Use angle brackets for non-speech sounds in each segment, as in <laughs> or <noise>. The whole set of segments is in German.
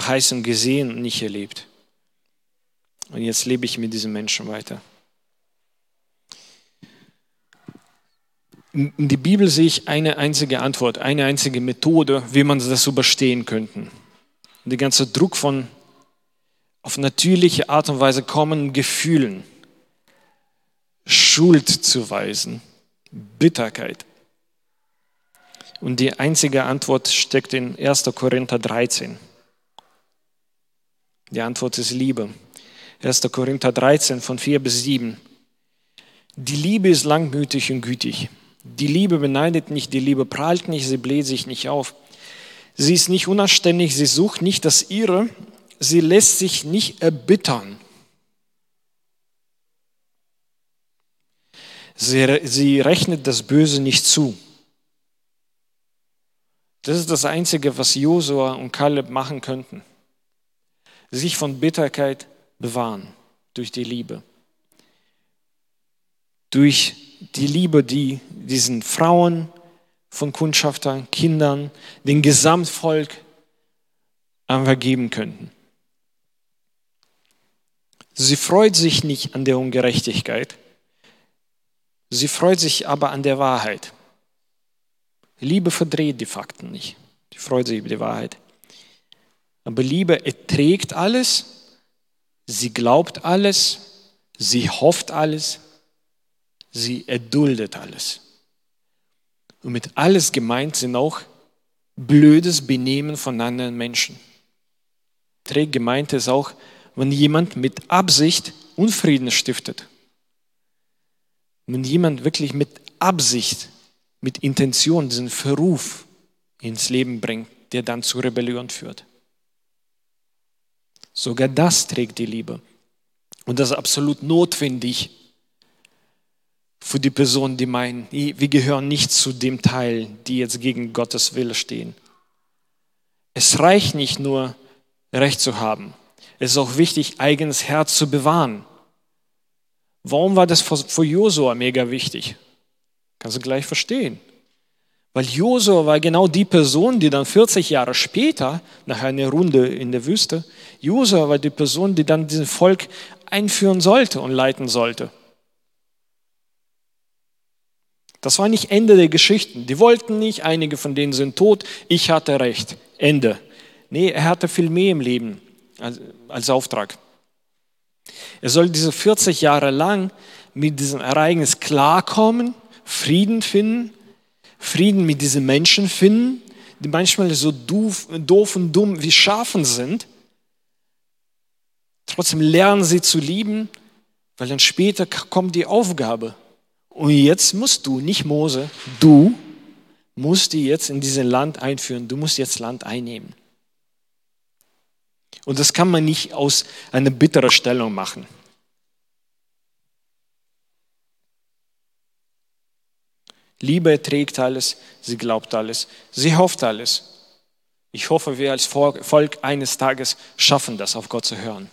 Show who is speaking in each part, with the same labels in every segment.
Speaker 1: Verheißung gesehen und nicht erlebt. Und jetzt lebe ich mit diesen Menschen weiter. In der Bibel sehe ich eine einzige Antwort, eine einzige Methode, wie man das überstehen könnte. Der ganze Druck von auf natürliche Art und Weise kommenden Gefühlen, Schuld zu weisen, Bitterkeit. Und die einzige Antwort steckt in 1. Korinther 13. Die Antwort ist Liebe. 1. Korinther 13 von 4 bis 7. Die Liebe ist langmütig und gütig. Die Liebe beneidet nicht, die Liebe prahlt nicht, sie bläht sich nicht auf. Sie ist nicht unanständig, sie sucht nicht das Ihre, sie lässt sich nicht erbittern. Sie, sie rechnet das Böse nicht zu. Das ist das Einzige, was Josua und Kaleb machen könnten. Sich von Bitterkeit bewahren durch die Liebe. Durch die Liebe, die diesen Frauen von Kundschaftern, Kindern, dem Gesamtvolk einfach geben könnten. Sie freut sich nicht an der Ungerechtigkeit, sie freut sich aber an der Wahrheit. Liebe verdreht die Fakten nicht, sie freut sich über die Wahrheit. Aber Liebe erträgt alles, sie glaubt alles, sie hofft alles, sie erduldet alles. Und mit alles gemeint sind auch blödes Benehmen von anderen Menschen. Trägt gemeint ist auch, wenn jemand mit Absicht Unfrieden stiftet. Wenn jemand wirklich mit Absicht, mit Intention diesen Verruf ins Leben bringt, der dann zu Rebellion führt. Sogar das trägt die Liebe. Und das ist absolut notwendig für die Personen, die meinen, wir gehören nicht zu dem Teil, die jetzt gegen Gottes Wille stehen. Es reicht nicht nur, Recht zu haben. Es ist auch wichtig, eigenes Herz zu bewahren. Warum war das für Josua mega wichtig? Kannst du gleich verstehen. Weil Josua war genau die Person, die dann 40 Jahre später, nach einer Runde in der Wüste, Josua war die Person, die dann dieses Volk einführen sollte und leiten sollte. Das war nicht Ende der Geschichten. Die wollten nicht, einige von denen sind tot, ich hatte recht. Ende. Nee, er hatte viel mehr im Leben als, als Auftrag. Er soll diese 40 Jahre lang mit diesem Ereignis klarkommen, Frieden finden, Frieden mit diesen Menschen finden, die manchmal so doof, doof und dumm wie Schafen sind. Trotzdem lernen sie zu lieben, weil dann später kommt die Aufgabe, und jetzt musst du, nicht Mose, du musst die jetzt in dieses Land einführen. Du musst jetzt Land einnehmen. Und das kann man nicht aus einer bitteren Stellung machen. Liebe erträgt alles, sie glaubt alles, sie hofft alles. Ich hoffe, wir als Volk eines Tages schaffen das, auf Gott zu hören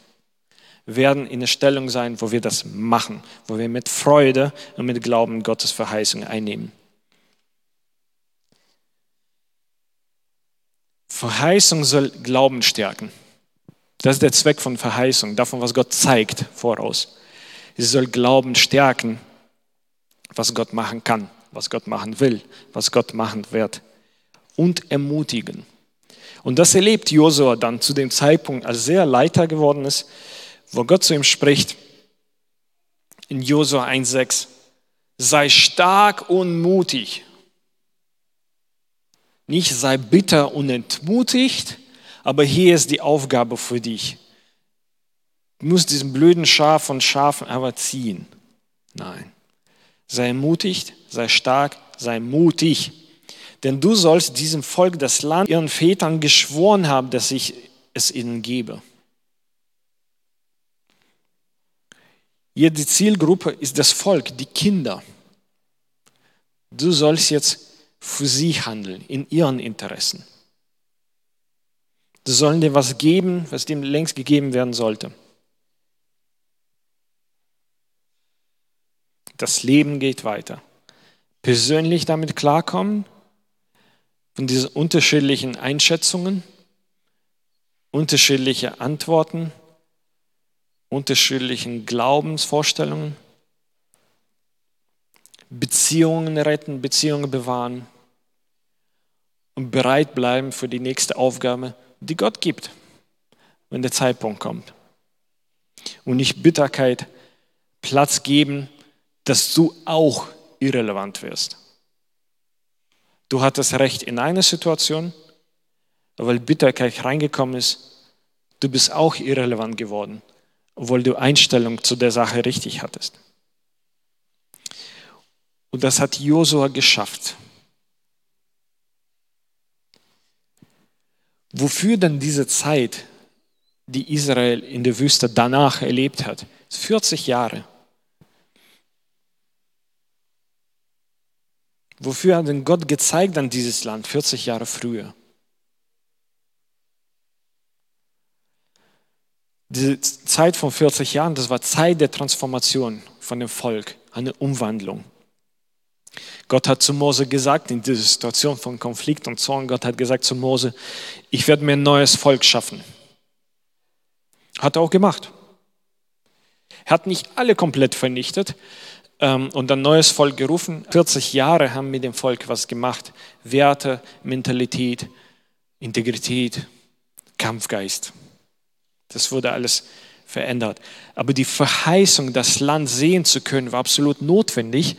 Speaker 1: werden in der Stellung sein, wo wir das machen, wo wir mit Freude und mit Glauben Gottes Verheißung einnehmen. Verheißung soll Glauben stärken. Das ist der Zweck von Verheißung, davon, was Gott zeigt voraus. Sie soll Glauben stärken, was Gott machen kann, was Gott machen will, was Gott machen wird und ermutigen. Und das erlebt Josua dann zu dem Zeitpunkt, als er Leiter geworden ist, wo Gott zu ihm spricht, in Josua 1,6, sei stark und mutig. Nicht sei bitter und entmutigt, aber hier ist die Aufgabe für dich. Du musst diesen blöden Schaf von Schafen aber ziehen. Nein. Sei ermutigt, sei stark, sei mutig. Denn du sollst diesem Volk das Land ihren Vätern geschworen haben, dass ich es ihnen gebe. Hier die Zielgruppe ist das Volk, die Kinder. Du sollst jetzt für sie handeln, in ihren Interessen. Du sollen dir was geben, was dem längst gegeben werden sollte. Das Leben geht weiter. Persönlich damit klarkommen, von diesen unterschiedlichen Einschätzungen, unterschiedliche Antworten, unterschiedlichen Glaubensvorstellungen, Beziehungen retten, Beziehungen bewahren und bereit bleiben für die nächste Aufgabe, die Gott gibt, wenn der Zeitpunkt kommt. Und nicht Bitterkeit Platz geben, dass du auch irrelevant wirst. Du hattest recht in einer Situation, weil Bitterkeit reingekommen ist, du bist auch irrelevant geworden, obwohl du Einstellung zu der Sache richtig hattest. Und das hat Josua geschafft. Wofür dann diese Zeit, die Israel in der Wüste danach erlebt hat, 40 Jahre. Wofür hat denn Gott gezeigt an dieses Land 40 Jahre früher? Diese Zeit von 40 Jahren, das war Zeit der Transformation von dem Volk, eine Umwandlung. Gott hat zu Mose gesagt, in dieser Situation von Konflikt und Zorn, Gott hat gesagt zu Mose, ich werde mir ein neues Volk schaffen. Hat er auch gemacht. Er hat nicht alle komplett vernichtet, und ein neues Volk gerufen. 40 Jahre haben mit dem Volk was gemacht. Werte, Mentalität, Integrität, Kampfgeist. Das wurde alles verändert. Aber die Verheißung, das Land sehen zu können, war absolut notwendig,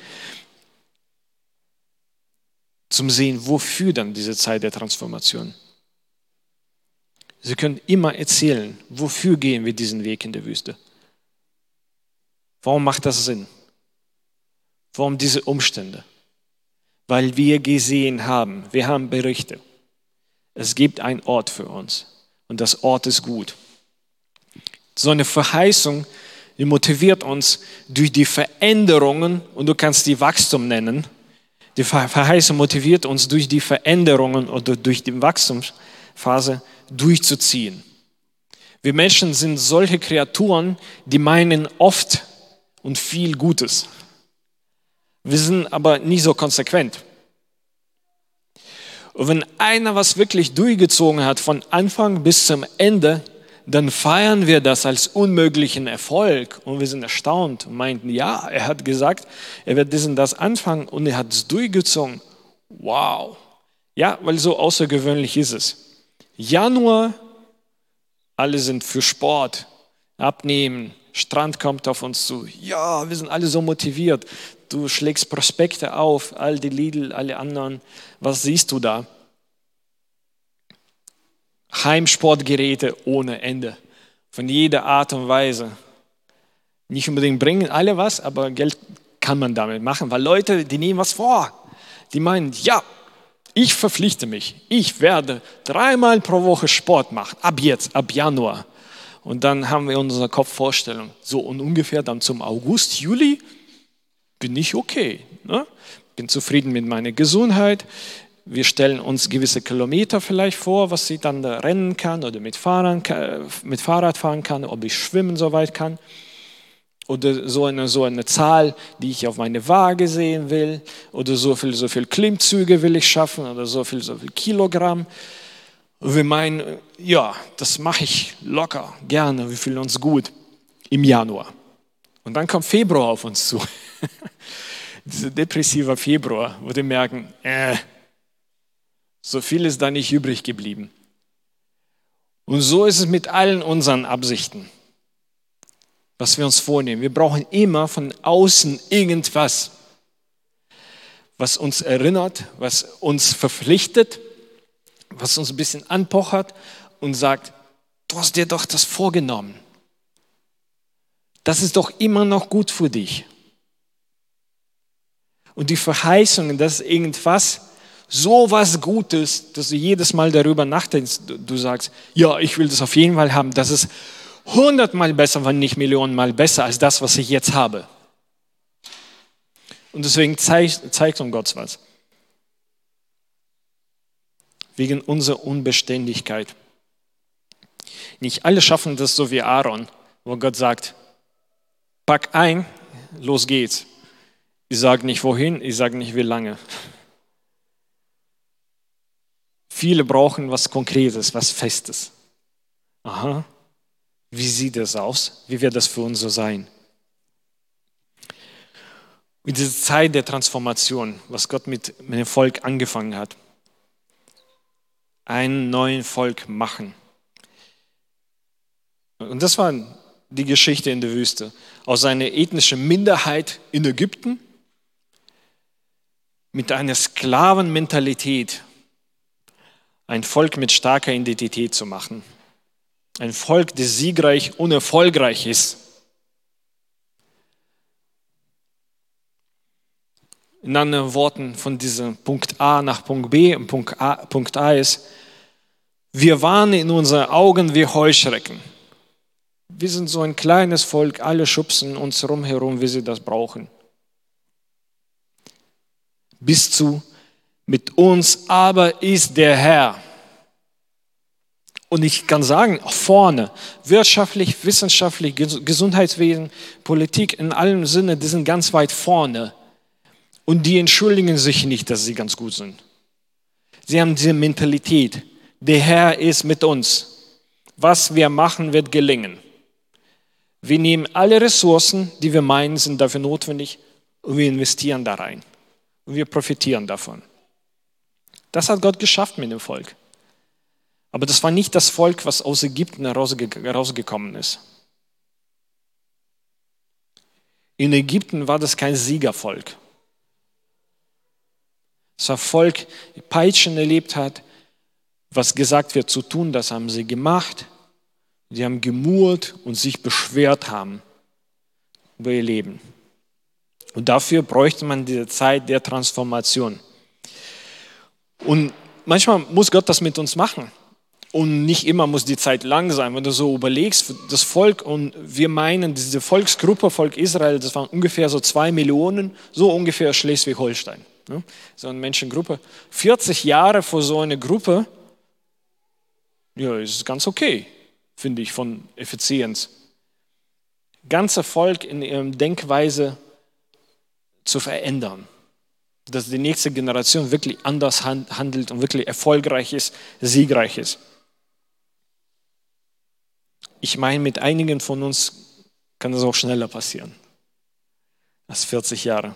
Speaker 1: zum Sehen, wofür dann diese Zeit der Transformation. Sie können immer erzählen, wofür gehen wir diesen Weg in der Wüste. Warum macht das Sinn? Warum diese Umstände? Weil wir gesehen haben, wir haben Berichte. Es gibt einen Ort für uns und das Ort ist gut. So eine Verheißung, die motiviert uns durch die Veränderungen, und du kannst die Wachstum nennen, die Verheißung motiviert uns durch die Veränderungen oder durch die Wachstumsphase durchzuziehen. Wir Menschen sind solche Kreaturen, die meinen oft und viel Gutes. Wir sind aber nicht so konsequent. Und wenn einer was wirklich durchgezogen hat, von Anfang bis zum Ende, dann feiern wir das als unmöglichen Erfolg und wir sind erstaunt und meinten, ja, er hat gesagt, er wird diesen das anfangen und er hat es durchgezogen. Wow. Ja, weil so außergewöhnlich ist es. Januar, alle sind für Sport, abnehmen, Strand kommt auf uns zu. Ja, wir sind alle so motiviert. Du schlägst Prospekte auf, all die Lidl, alle anderen. Was siehst du da? Heimsportgeräte ohne Ende. Von jeder Art und Weise. Nicht unbedingt bringen alle was, aber Geld kann man damit machen, weil Leute, die nehmen was vor. Die meinen, ja, ich verpflichte mich. Ich werde dreimal pro Woche Sport machen. Ab jetzt, ab Januar. Und dann haben wir unsere Kopfvorstellung. So und ungefähr dann zum August, Juli bin ich okay. Ne? Bin zufrieden mit meiner Gesundheit. Wir stellen uns gewisse Kilometer vielleicht vor, was ich dann da rennen kann oder mit, Fahrrad, mit Fahrrad fahren kann, ob ich schwimmen so weit kann. Oder so eine, so eine Zahl, die ich auf meine Waage sehen will. Oder so viel, so viel Klimmzüge will ich schaffen. Oder so viel, so viel Kilogramm. Und wir meinen, ja, das mache ich locker, gerne. Wir fühlen uns gut im Januar. Und dann kommt Februar auf uns zu. <laughs> Dieser depressive Februar, wo wir merken, äh, so viel ist da nicht übrig geblieben. Und so ist es mit allen unseren Absichten, was wir uns vornehmen. Wir brauchen immer von außen irgendwas, was uns erinnert, was uns verpflichtet, was uns ein bisschen anpochert und sagt, du hast dir doch das vorgenommen. Das ist doch immer noch gut für dich. Und die Verheißungen, dass irgendwas so was Gutes, dass du jedes Mal darüber nachdenkst, du sagst, ja, ich will das auf jeden Fall haben, das ist hundertmal besser, wenn nicht Millionenmal besser als das, was ich jetzt habe. Und deswegen zeigt, zeigt uns Gott was. Wegen unserer Unbeständigkeit. Nicht alle schaffen das so wie Aaron, wo Gott sagt, pack ein, los geht's. Ich sage nicht wohin, ich sage nicht wie lange. Viele brauchen was Konkretes, was Festes. aha, wie sieht das aus? Wie wird das für uns so sein? Und diese Zeit der Transformation, was Gott mit, dem Volk angefangen hat, ein neuen Volk machen. Und das war die Geschichte in der Wüste. Aus einer ethnischen Minderheit in Ägypten mit einer Sklavenmentalität ein Volk mit starker Identität zu machen. Ein Volk, das siegreich und erfolgreich ist. In anderen Worten von diesem Punkt A nach Punkt B und Punkt A, Punkt A ist, wir waren in unseren Augen wie Heuschrecken. Wir sind so ein kleines Volk, alle schubsen uns rumherum, wie sie das brauchen. Bis zu, mit uns aber ist der Herr. Und ich kann sagen, vorne, wirtschaftlich, wissenschaftlich, Gesundheitswesen, Politik in allem Sinne, die sind ganz weit vorne. Und die entschuldigen sich nicht, dass sie ganz gut sind. Sie haben diese Mentalität. Der Herr ist mit uns. Was wir machen, wird gelingen. Wir nehmen alle Ressourcen, die wir meinen, sind dafür notwendig, und wir investieren da rein. Und wir profitieren davon. Das hat Gott geschafft mit dem Volk. Aber das war nicht das Volk, was aus Ägypten herausgekommen ist. In Ägypten war das kein Siegervolk. Es war Volk, das Peitschen erlebt hat, was gesagt wird zu tun, das haben sie gemacht. Sie haben gemurrt und sich beschwert haben über ihr Leben. Und dafür bräuchte man diese Zeit der Transformation. Und manchmal muss Gott das mit uns machen. Und nicht immer muss die Zeit lang sein. Wenn du so überlegst, das Volk, und wir meinen, diese Volksgruppe, Volk Israel, das waren ungefähr so zwei Millionen, so ungefähr Schleswig-Holstein. Ne? So eine Menschengruppe. 40 Jahre vor so einer Gruppe, ja, ist ganz okay, finde ich, von Effizienz. Ganze Volk in ihrer Denkweise zu verändern. Dass die nächste Generation wirklich anders handelt und wirklich erfolgreich ist, siegreich ist. Ich meine, mit einigen von uns kann das auch schneller passieren als 40 Jahre.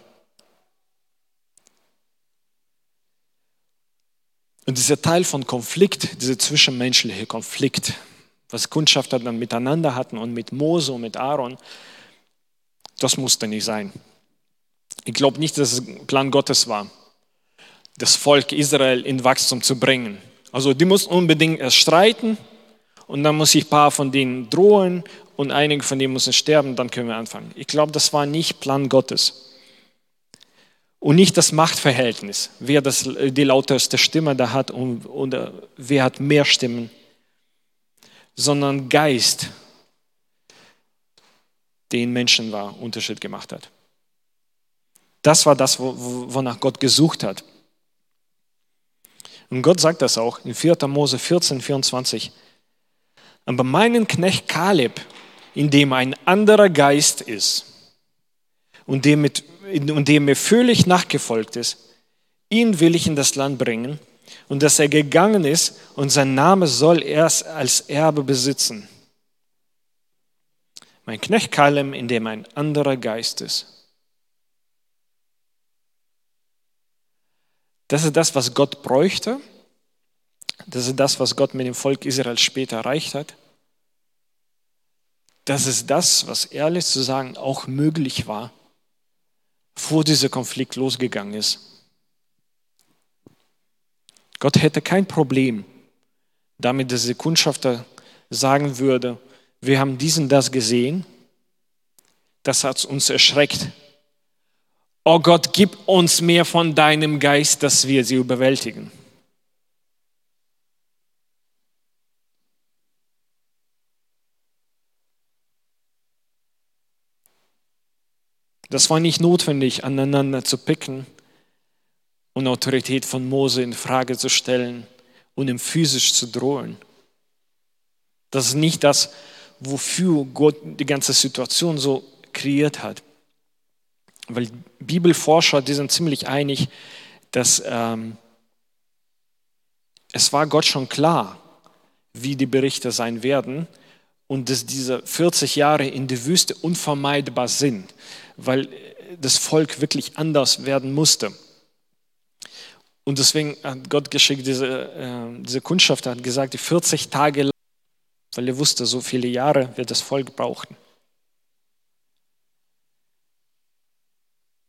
Speaker 1: Und dieser Teil von Konflikt, dieser zwischenmenschliche Konflikt, was Kundschafter dann miteinander hatten und mit Mose und mit Aaron, das musste nicht sein. Ich glaube nicht, dass es Plan Gottes war, das Volk Israel in Wachstum zu bringen. Also die mussten unbedingt erst streiten und dann muss ich ein paar von denen drohen und einige von denen müssen sterben, dann können wir anfangen. Ich glaube, das war nicht Plan Gottes. Und nicht das Machtverhältnis, wer das, die lauteste Stimme da hat und, oder wer hat mehr Stimmen, sondern Geist, den Menschen war, Unterschied gemacht hat. Das war das, wonach Gott gesucht hat. Und Gott sagt das auch in 4. Mose 14, 24. Aber meinen Knecht Kaleb, in dem ein anderer Geist ist und dem mit und dem mir völlig nachgefolgt ist, ihn will ich in das Land bringen und dass er gegangen ist und sein Name soll er als Erbe besitzen. Mein Knecht Kalem, in dem ein anderer Geist ist. Das ist das, was Gott bräuchte. Das ist das, was Gott mit dem Volk Israel später erreicht hat. Das ist das, was ehrlich zu sagen auch möglich war bevor dieser Konflikt losgegangen ist. Gott hätte kein Problem damit, dass der Kundschafter sagen würde, wir haben diesen das gesehen, das hat uns erschreckt. Oh Gott, gib uns mehr von deinem Geist, dass wir sie überwältigen. Das war nicht notwendig, aneinander zu picken und Autorität von Mose in Frage zu stellen und ihm physisch zu drohen. Das ist nicht das, wofür Gott die ganze Situation so kreiert hat. Weil Bibelforscher, die sind ziemlich einig, dass ähm, es war Gott schon klar, wie die Berichte sein werden und dass diese 40 Jahre in der Wüste unvermeidbar sind, weil das Volk wirklich anders werden musste. Und deswegen hat Gott geschickt, diese, äh, diese Kundschaft hat gesagt, die 40 Tage lang, weil er wusste, so viele Jahre wird das Volk brauchen.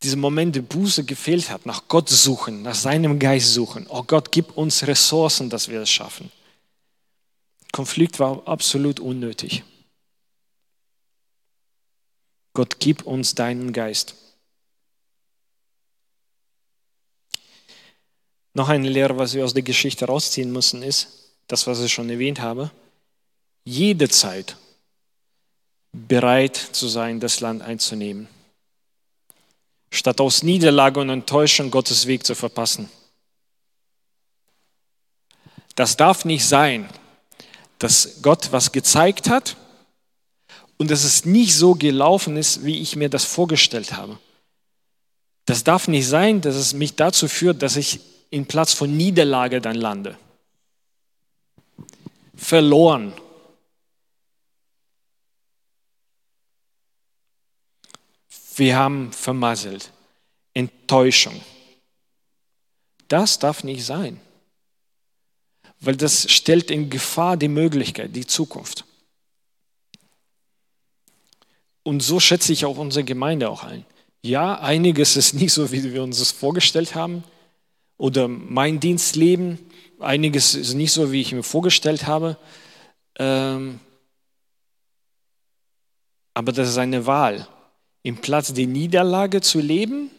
Speaker 1: Diese Momente Buße gefehlt hat, nach Gott suchen, nach seinem Geist suchen. Oh Gott, gib uns Ressourcen, dass wir es schaffen. Konflikt war absolut unnötig. Gott, gib uns deinen Geist. Noch eine Lehre, was wir aus der Geschichte rausziehen müssen, ist, das, was ich schon erwähnt habe, jede Zeit bereit zu sein, das Land einzunehmen, statt aus Niederlage und Enttäuschung Gottes Weg zu verpassen. Das darf nicht sein, dass Gott was gezeigt hat und dass es nicht so gelaufen ist, wie ich mir das vorgestellt habe. Das darf nicht sein, dass es mich dazu führt, dass ich in Platz von Niederlage dann lande. Verloren. Wir haben vermasselt. Enttäuschung. Das darf nicht sein weil das stellt in Gefahr die Möglichkeit, die Zukunft. Und so schätze ich auch unsere Gemeinde auch ein. Ja, einiges ist nicht so, wie wir uns das vorgestellt haben. Oder mein Dienstleben, einiges ist nicht so, wie ich mir vorgestellt habe. Ähm, aber das ist eine Wahl, im Platz der Niederlage zu leben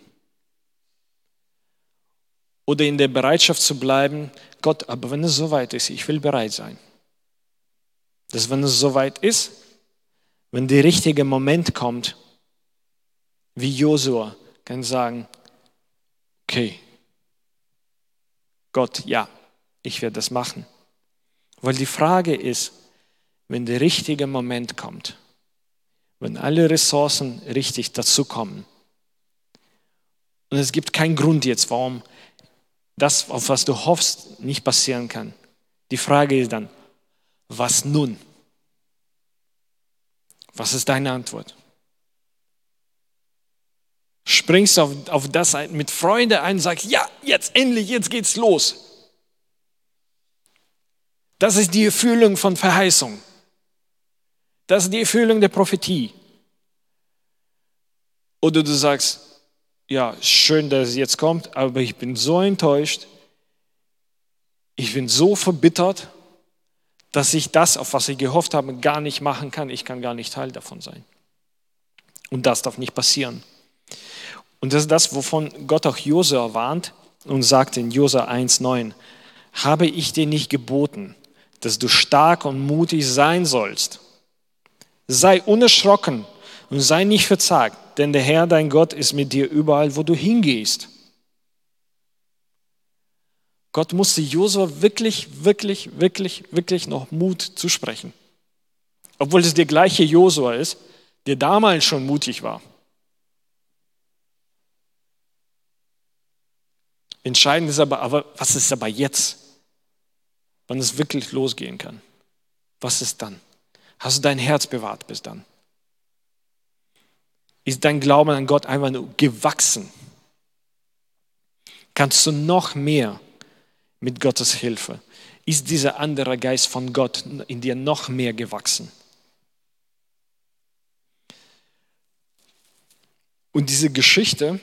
Speaker 1: oder in der Bereitschaft zu bleiben, Gott, aber wenn es soweit ist, ich will bereit sein. Dass wenn es soweit ist, wenn der richtige Moment kommt, wie Josua kann sagen, okay, Gott, ja, ich werde das machen. Weil die Frage ist, wenn der richtige Moment kommt, wenn alle Ressourcen richtig dazukommen, und es gibt keinen Grund jetzt, warum das, auf was du hoffst, nicht passieren kann. Die Frage ist dann, was nun? Was ist deine Antwort? Springst du auf, auf das mit Freude ein und sagst, ja, jetzt endlich, jetzt geht's los. Das ist die Erfüllung von Verheißung. Das ist die Erfüllung der Prophetie. Oder du sagst, ja, schön, dass es jetzt kommt, aber ich bin so enttäuscht, ich bin so verbittert, dass ich das, auf was ich gehofft habe, gar nicht machen kann. Ich kann gar nicht Teil davon sein. Und das darf nicht passieren. Und das ist das, wovon Gott auch Josua warnt und sagt in Josua 1,9, habe ich dir nicht geboten, dass du stark und mutig sein sollst. Sei unerschrocken und sei nicht verzagt, denn der Herr, dein Gott, ist mit dir überall, wo du hingehst. Gott musste Josua wirklich, wirklich, wirklich, wirklich noch Mut zusprechen. Obwohl es der gleiche Josua ist, der damals schon mutig war. Entscheidend ist aber, aber, was ist aber jetzt, wann es wirklich losgehen kann? Was ist dann? Hast du dein Herz bewahrt bis dann? ist dein Glauben an Gott einfach nur gewachsen. Kannst du noch mehr mit Gottes Hilfe? Ist dieser andere Geist von Gott in dir noch mehr gewachsen? Und diese Geschichte,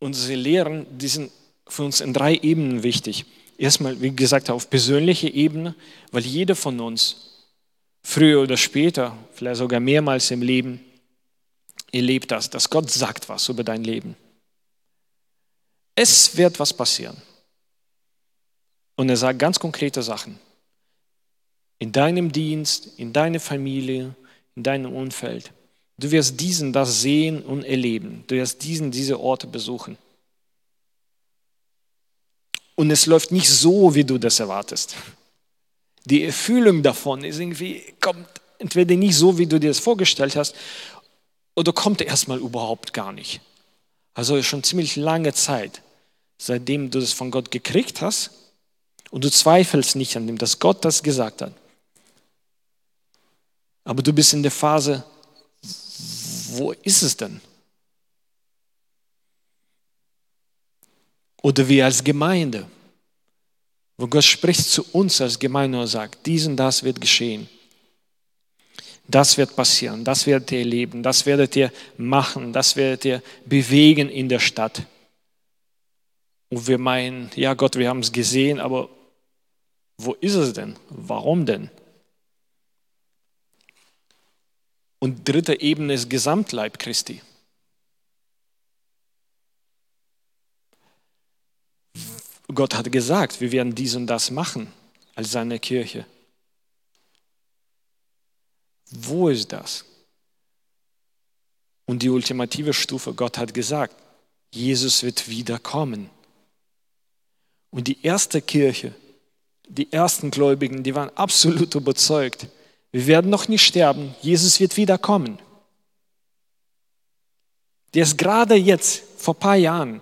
Speaker 1: unsere Lehren, die sind für uns in drei Ebenen wichtig. Erstmal, wie gesagt, auf persönlicher Ebene, weil jeder von uns früher oder später, vielleicht sogar mehrmals im Leben, erlebt das, dass Gott sagt was über dein Leben. Es wird was passieren. Und er sagt ganz konkrete Sachen. In deinem Dienst, in deiner Familie, in deinem Umfeld. Du wirst diesen das sehen und erleben. Du wirst diesen diese Orte besuchen. Und es läuft nicht so, wie du das erwartest. Die Erfüllung davon ist irgendwie, kommt entweder nicht so, wie du dir das vorgestellt hast, oder kommt er erstmal überhaupt gar nicht? Also schon ziemlich lange Zeit, seitdem du das von Gott gekriegt hast und du zweifelst nicht an dem, dass Gott das gesagt hat. Aber du bist in der Phase, wo ist es denn? Oder wir als Gemeinde, wo Gott spricht zu uns als Gemeinde und sagt, dies und das wird geschehen. Das wird passieren, das werdet ihr erleben, das werdet ihr machen, das werdet ihr bewegen in der Stadt. Und wir meinen, ja Gott, wir haben es gesehen, aber wo ist es denn? Warum denn? Und dritte Ebene ist Gesamtleib Christi. Gott hat gesagt, wir werden dies und das machen als seine Kirche. Wo ist das? Und die ultimative Stufe, Gott hat gesagt, Jesus wird wiederkommen. Und die erste Kirche, die ersten Gläubigen, die waren absolut überzeugt, wir werden noch nicht sterben, Jesus wird wiederkommen. Der ist gerade jetzt, vor ein paar Jahren,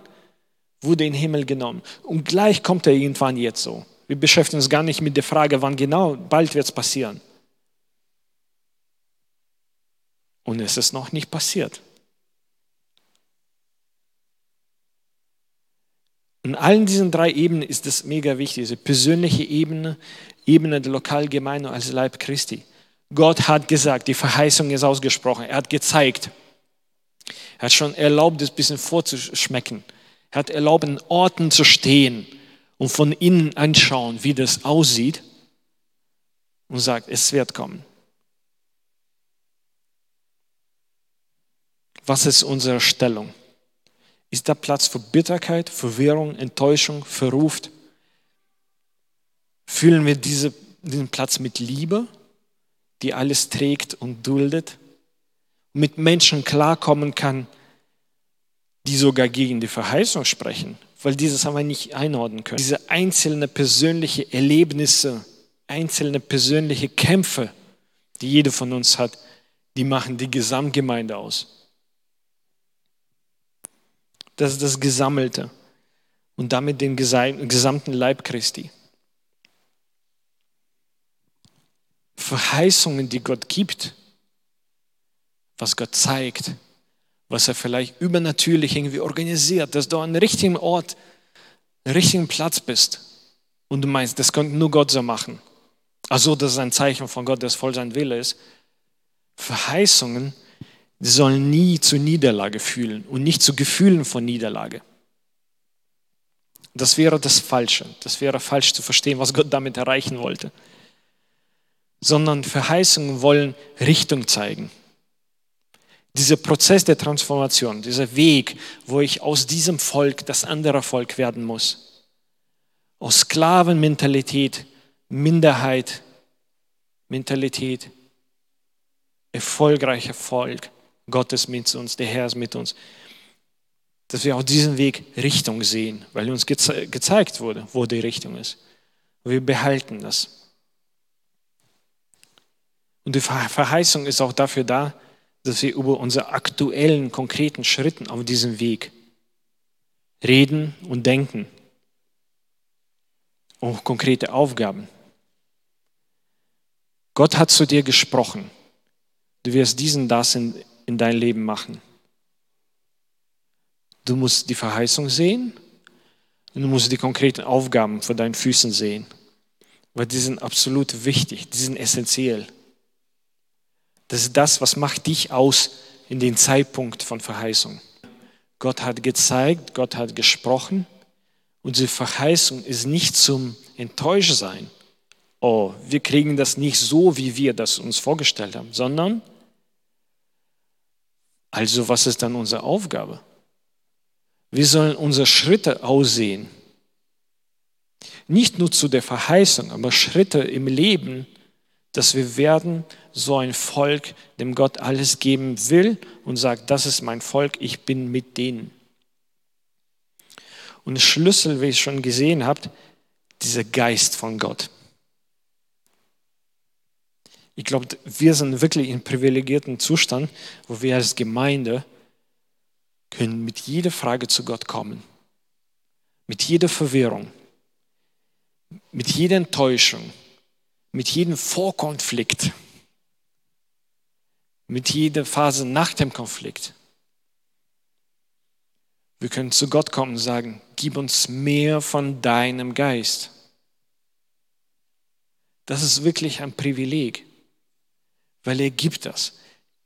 Speaker 1: wurde in den Himmel genommen. Und gleich kommt er irgendwann jetzt so. Wir beschäftigen uns gar nicht mit der Frage, wann genau, bald wird es passieren. Und es ist noch nicht passiert. In allen diesen drei Ebenen ist es mega wichtig, diese persönliche Ebene, Ebene der Lokalgemeinde als Leib Christi. Gott hat gesagt, die Verheißung ist ausgesprochen, er hat gezeigt, er hat schon erlaubt, es ein bisschen vorzuschmecken. Er hat erlaubt, in Orten zu stehen und von innen anschauen, wie das aussieht und sagt, es wird kommen. Was ist unsere Stellung? Ist da Platz für Bitterkeit, Verwirrung, Enttäuschung, Verruft? Fühlen wir diese, diesen Platz mit Liebe, die alles trägt und duldet, mit Menschen klarkommen kann, die sogar gegen die Verheißung sprechen, weil dieses haben wir nicht einordnen können. Diese einzelnen persönlichen Erlebnisse, einzelne persönliche Kämpfe, die jeder von uns hat, die machen die Gesamtgemeinde aus. Das ist das Gesammelte und damit den gesamten Leib Christi. Verheißungen, die Gott gibt, was Gott zeigt, was er vielleicht übernatürlich irgendwie organisiert, dass du an dem richtigen Ort, am richtigen Platz bist und du meinst, das könnte nur Gott so machen. Also das ist ein Zeichen von Gott, dass voll sein Wille ist. Verheißungen, sollen nie zu Niederlage fühlen und nicht zu Gefühlen von Niederlage. Das wäre das Falsche. Das wäre falsch zu verstehen, was Gott damit erreichen wollte. Sondern Verheißungen wollen Richtung zeigen. Dieser Prozess der Transformation, dieser Weg, wo ich aus diesem Volk das andere Volk werden muss. Aus Sklavenmentalität, Minderheit, Mentalität, erfolgreicher Volk Gott ist mit uns, der Herr ist mit uns. Dass wir auf diesem Weg Richtung sehen, weil uns geze gezeigt wurde, wo die Richtung ist. Wir behalten das. Und die Verheißung ist auch dafür da, dass wir über unsere aktuellen, konkreten Schritten auf diesem Weg reden und denken. Auch konkrete Aufgaben. Gott hat zu dir gesprochen. Du wirst diesen das in, in dein Leben machen. Du musst die Verheißung sehen und du musst die konkreten Aufgaben vor deinen Füßen sehen, weil die sind absolut wichtig, die sind essentiell. Das ist das, was macht dich aus in den Zeitpunkt von Verheißung. Gott hat gezeigt, Gott hat gesprochen und diese Verheißung ist nicht zum Enttäuschsein. Oh, wir kriegen das nicht so, wie wir das uns vorgestellt haben, sondern also was ist dann unsere Aufgabe? Wie sollen unsere Schritte aussehen? Nicht nur zu der Verheißung, aber Schritte im Leben, dass wir werden so ein Volk, dem Gott alles geben will und sagt, das ist mein Volk, ich bin mit denen. Und Schlüssel, wie ihr schon gesehen habt, dieser Geist von Gott. Ich glaube, wir sind wirklich in privilegierten Zustand, wo wir als Gemeinde können mit jeder Frage zu Gott kommen, mit jeder Verwirrung, mit jeder Enttäuschung, mit jedem Vorkonflikt mit jeder Phase nach dem Konflikt. Wir können zu Gott kommen und sagen, gib uns mehr von deinem Geist. Das ist wirklich ein Privileg, weil er gibt das.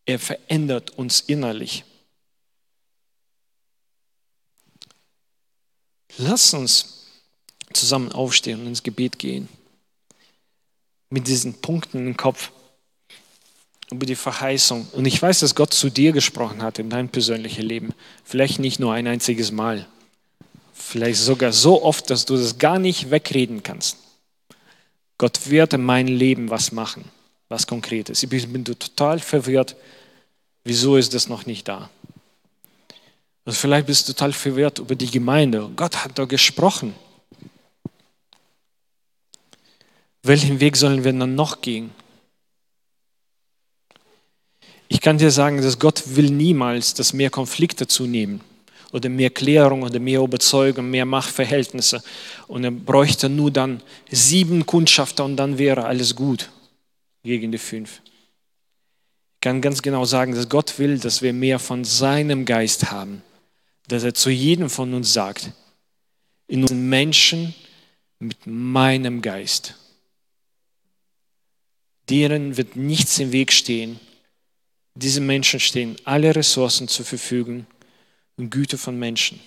Speaker 1: Er verändert uns innerlich. Lass uns zusammen aufstehen und ins Gebet gehen. Mit diesen Punkten im Kopf über die Verheißung. Und ich weiß, dass Gott zu dir gesprochen hat in dein persönliches Leben. Vielleicht nicht nur ein einziges Mal. Vielleicht sogar so oft, dass du das gar nicht wegreden kannst. Gott wird in meinem Leben was machen, was Konkretes. Ich bin total verwirrt. Wieso ist das noch nicht da? Also vielleicht bist du total verwirrt über die Gemeinde. Gott hat doch gesprochen. Welchen Weg sollen wir dann noch gehen? Ich kann dir sagen, dass Gott will niemals, dass mehr Konflikte zunehmen oder mehr Klärung oder mehr Überzeugung, mehr Machtverhältnisse. Und er bräuchte nur dann sieben Kundschafter und dann wäre alles gut gegen die fünf. Ich kann ganz genau sagen, dass Gott will, dass wir mehr von seinem Geist haben, dass er zu jedem von uns sagt, in unseren Menschen mit meinem Geist deren wird nichts im Weg stehen. Diesen Menschen stehen alle Ressourcen zur Verfügung und Güte von Menschen.